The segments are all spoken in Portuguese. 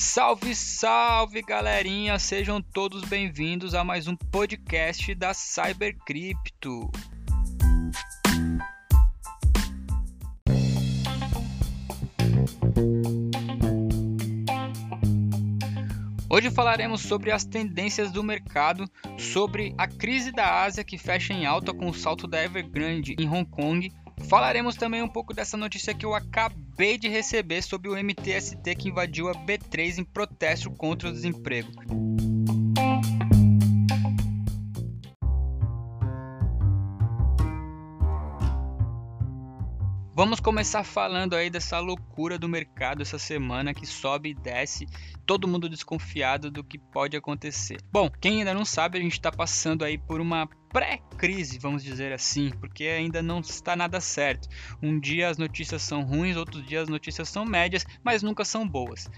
Salve, salve, galerinha! Sejam todos bem-vindos a mais um podcast da Cybercrypto. Hoje falaremos sobre as tendências do mercado, sobre a crise da Ásia que fecha em alta com o salto da Evergrande em Hong Kong. Falaremos também um pouco dessa notícia que eu acabei de receber sobre o MTST que invadiu a B3 em protesto contra o desemprego. Vamos começar falando aí dessa loucura do mercado essa semana que sobe e desce, todo mundo desconfiado do que pode acontecer. Bom, quem ainda não sabe, a gente está passando aí por uma pré-crise, vamos dizer assim, porque ainda não está nada certo. Um dia as notícias são ruins, outros dias as notícias são médias, mas nunca são boas.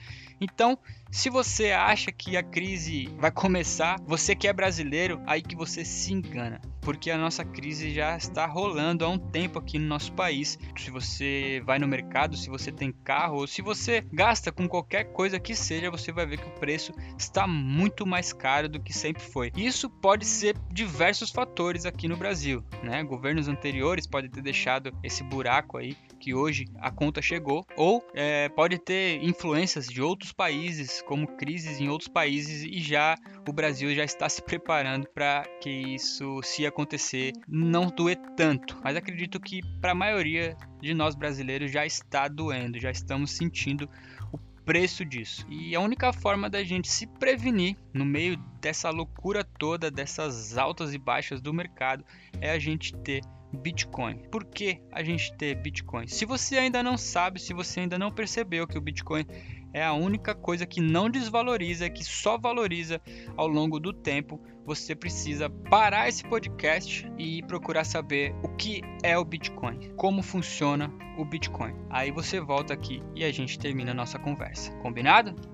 Então, se você acha que a crise vai começar, você que é brasileiro, aí que você se engana porque a nossa crise já está rolando há um tempo aqui no nosso país. Se você vai no mercado, se você tem carro ou se você gasta com qualquer coisa que seja, você vai ver que o preço está muito mais caro do que sempre foi. Isso pode ser diversos fatores aqui no Brasil, né? Governos anteriores podem ter deixado esse buraco aí que hoje a conta chegou, ou é, pode ter influências de outros países, como crises em outros países, e já o Brasil já está se preparando para que isso, se acontecer, não doer tanto. Mas acredito que para a maioria de nós brasileiros já está doendo, já estamos sentindo o preço disso. E a única forma da gente se prevenir no meio dessa loucura toda, dessas altas e baixas do mercado, é a gente ter Bitcoin. Por que a gente ter Bitcoin? Se você ainda não sabe, se você ainda não percebeu que o Bitcoin é a única coisa que não desvaloriza, que só valoriza ao longo do tempo, você precisa parar esse podcast e procurar saber o que é o Bitcoin, como funciona o Bitcoin. Aí você volta aqui e a gente termina a nossa conversa. Combinado?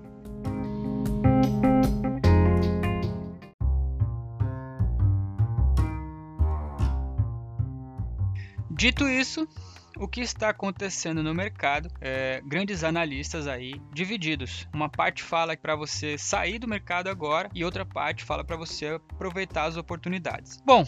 Dito isso, o que está acontecendo no mercado, é, grandes analistas aí divididos. Uma parte fala para você sair do mercado agora e outra parte fala para você aproveitar as oportunidades. Bom,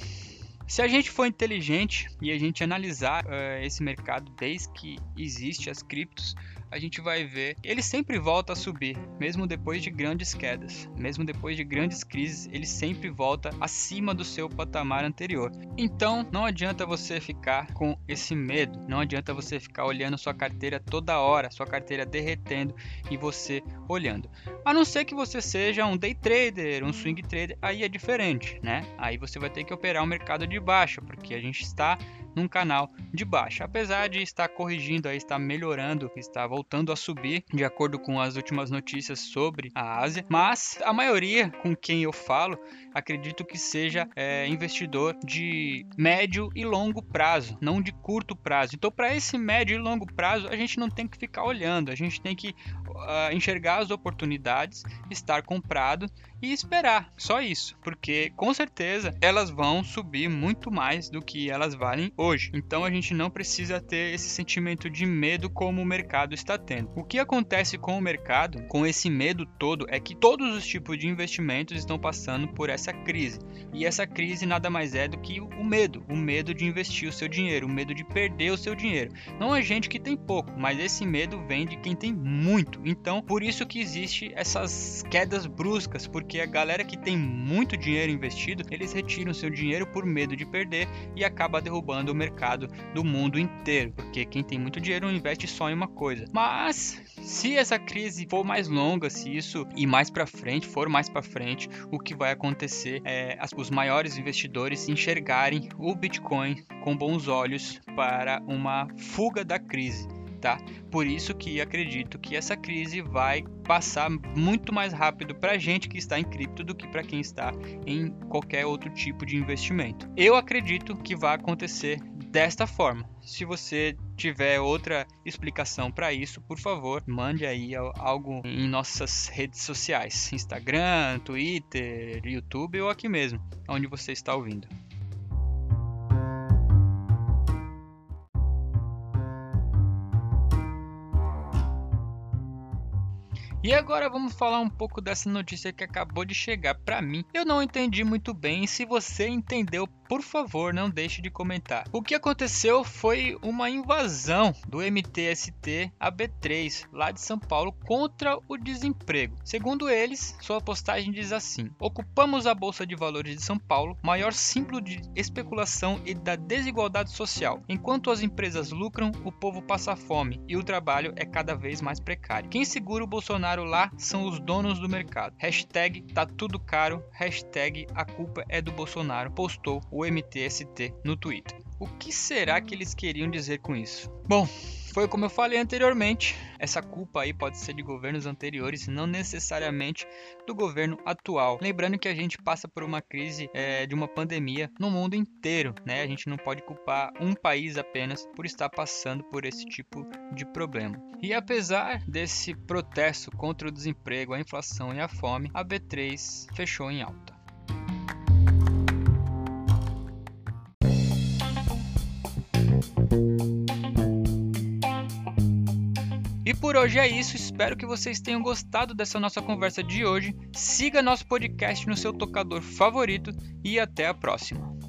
se a gente for inteligente e a gente analisar uh, esse mercado desde que existe as criptos, a gente vai ver ele sempre volta a subir, mesmo depois de grandes quedas, mesmo depois de grandes crises, ele sempre volta acima do seu patamar anterior. Então, não adianta você ficar com esse medo, não adianta você ficar olhando sua carteira toda hora, sua carteira derretendo e você olhando. A não ser que você seja um day trader, um swing trader, aí é diferente, né? Aí você vai ter que operar o mercado de baixa, porque a gente está num canal de baixa. Apesar de estar corrigindo, aí, estar melhorando, está voltando a subir de acordo com as últimas notícias sobre a Ásia, mas a maioria com quem eu falo acredito que seja é, investidor de médio e longo prazo, não de curto prazo. Então, para esse médio e longo prazo, a gente não tem que ficar olhando, a gente tem que uh, enxergar as oportunidades, estar comprado e esperar. Só isso, porque com certeza elas vão subir muito mais do que elas valem hoje. Então a gente não precisa ter esse sentimento de medo como o mercado está tendo. O que acontece com o mercado, com esse medo todo, é que todos os tipos de investimentos estão passando por essa crise. E essa crise nada mais é do que o medo, o medo de investir o seu dinheiro, o medo de perder o seu dinheiro. Não é gente que tem pouco, mas esse medo vem de quem tem muito. Então, por isso que existe essas quedas bruscas, porque porque a galera que tem muito dinheiro investido, eles retiram seu dinheiro por medo de perder e acaba derrubando o mercado do mundo inteiro, porque quem tem muito dinheiro não investe só em uma coisa. Mas se essa crise for mais longa, se isso ir mais para frente, for mais para frente, o que vai acontecer é os maiores investidores enxergarem o Bitcoin com bons olhos para uma fuga da crise tá? Por isso que acredito que essa crise vai passar muito mais rápido para gente que está em cripto do que para quem está em qualquer outro tipo de investimento. Eu acredito que vai acontecer desta forma. Se você tiver outra explicação para isso, por favor, mande aí algo em nossas redes sociais, Instagram, Twitter, YouTube ou aqui mesmo, onde você está ouvindo. E agora vamos falar um pouco dessa notícia que acabou de chegar para mim. Eu não entendi muito bem se você entendeu, por favor, não deixe de comentar. O que aconteceu foi uma invasão do MTST AB3 lá de São Paulo contra o desemprego. Segundo eles, sua postagem diz assim: "Ocupamos a bolsa de valores de São Paulo, maior símbolo de especulação e da desigualdade social. Enquanto as empresas lucram, o povo passa fome e o trabalho é cada vez mais precário. Quem segura o Bolsonaro lá são os donos do mercado. Hashtag tá tudo caro, hashtag a culpa é do Bolsonaro, postou o MTST no Twitter. O que será que eles queriam dizer com isso? Bom, foi como eu falei anteriormente, essa culpa aí pode ser de governos anteriores, não necessariamente do governo atual. Lembrando que a gente passa por uma crise é, de uma pandemia no mundo inteiro, né? A gente não pode culpar um país apenas por estar passando por esse tipo de problema. E apesar desse protesto contra o desemprego, a inflação e a fome, a B3 fechou em alta. E por hoje é isso, espero que vocês tenham gostado dessa nossa conversa de hoje. Siga nosso podcast no seu tocador favorito e até a próxima.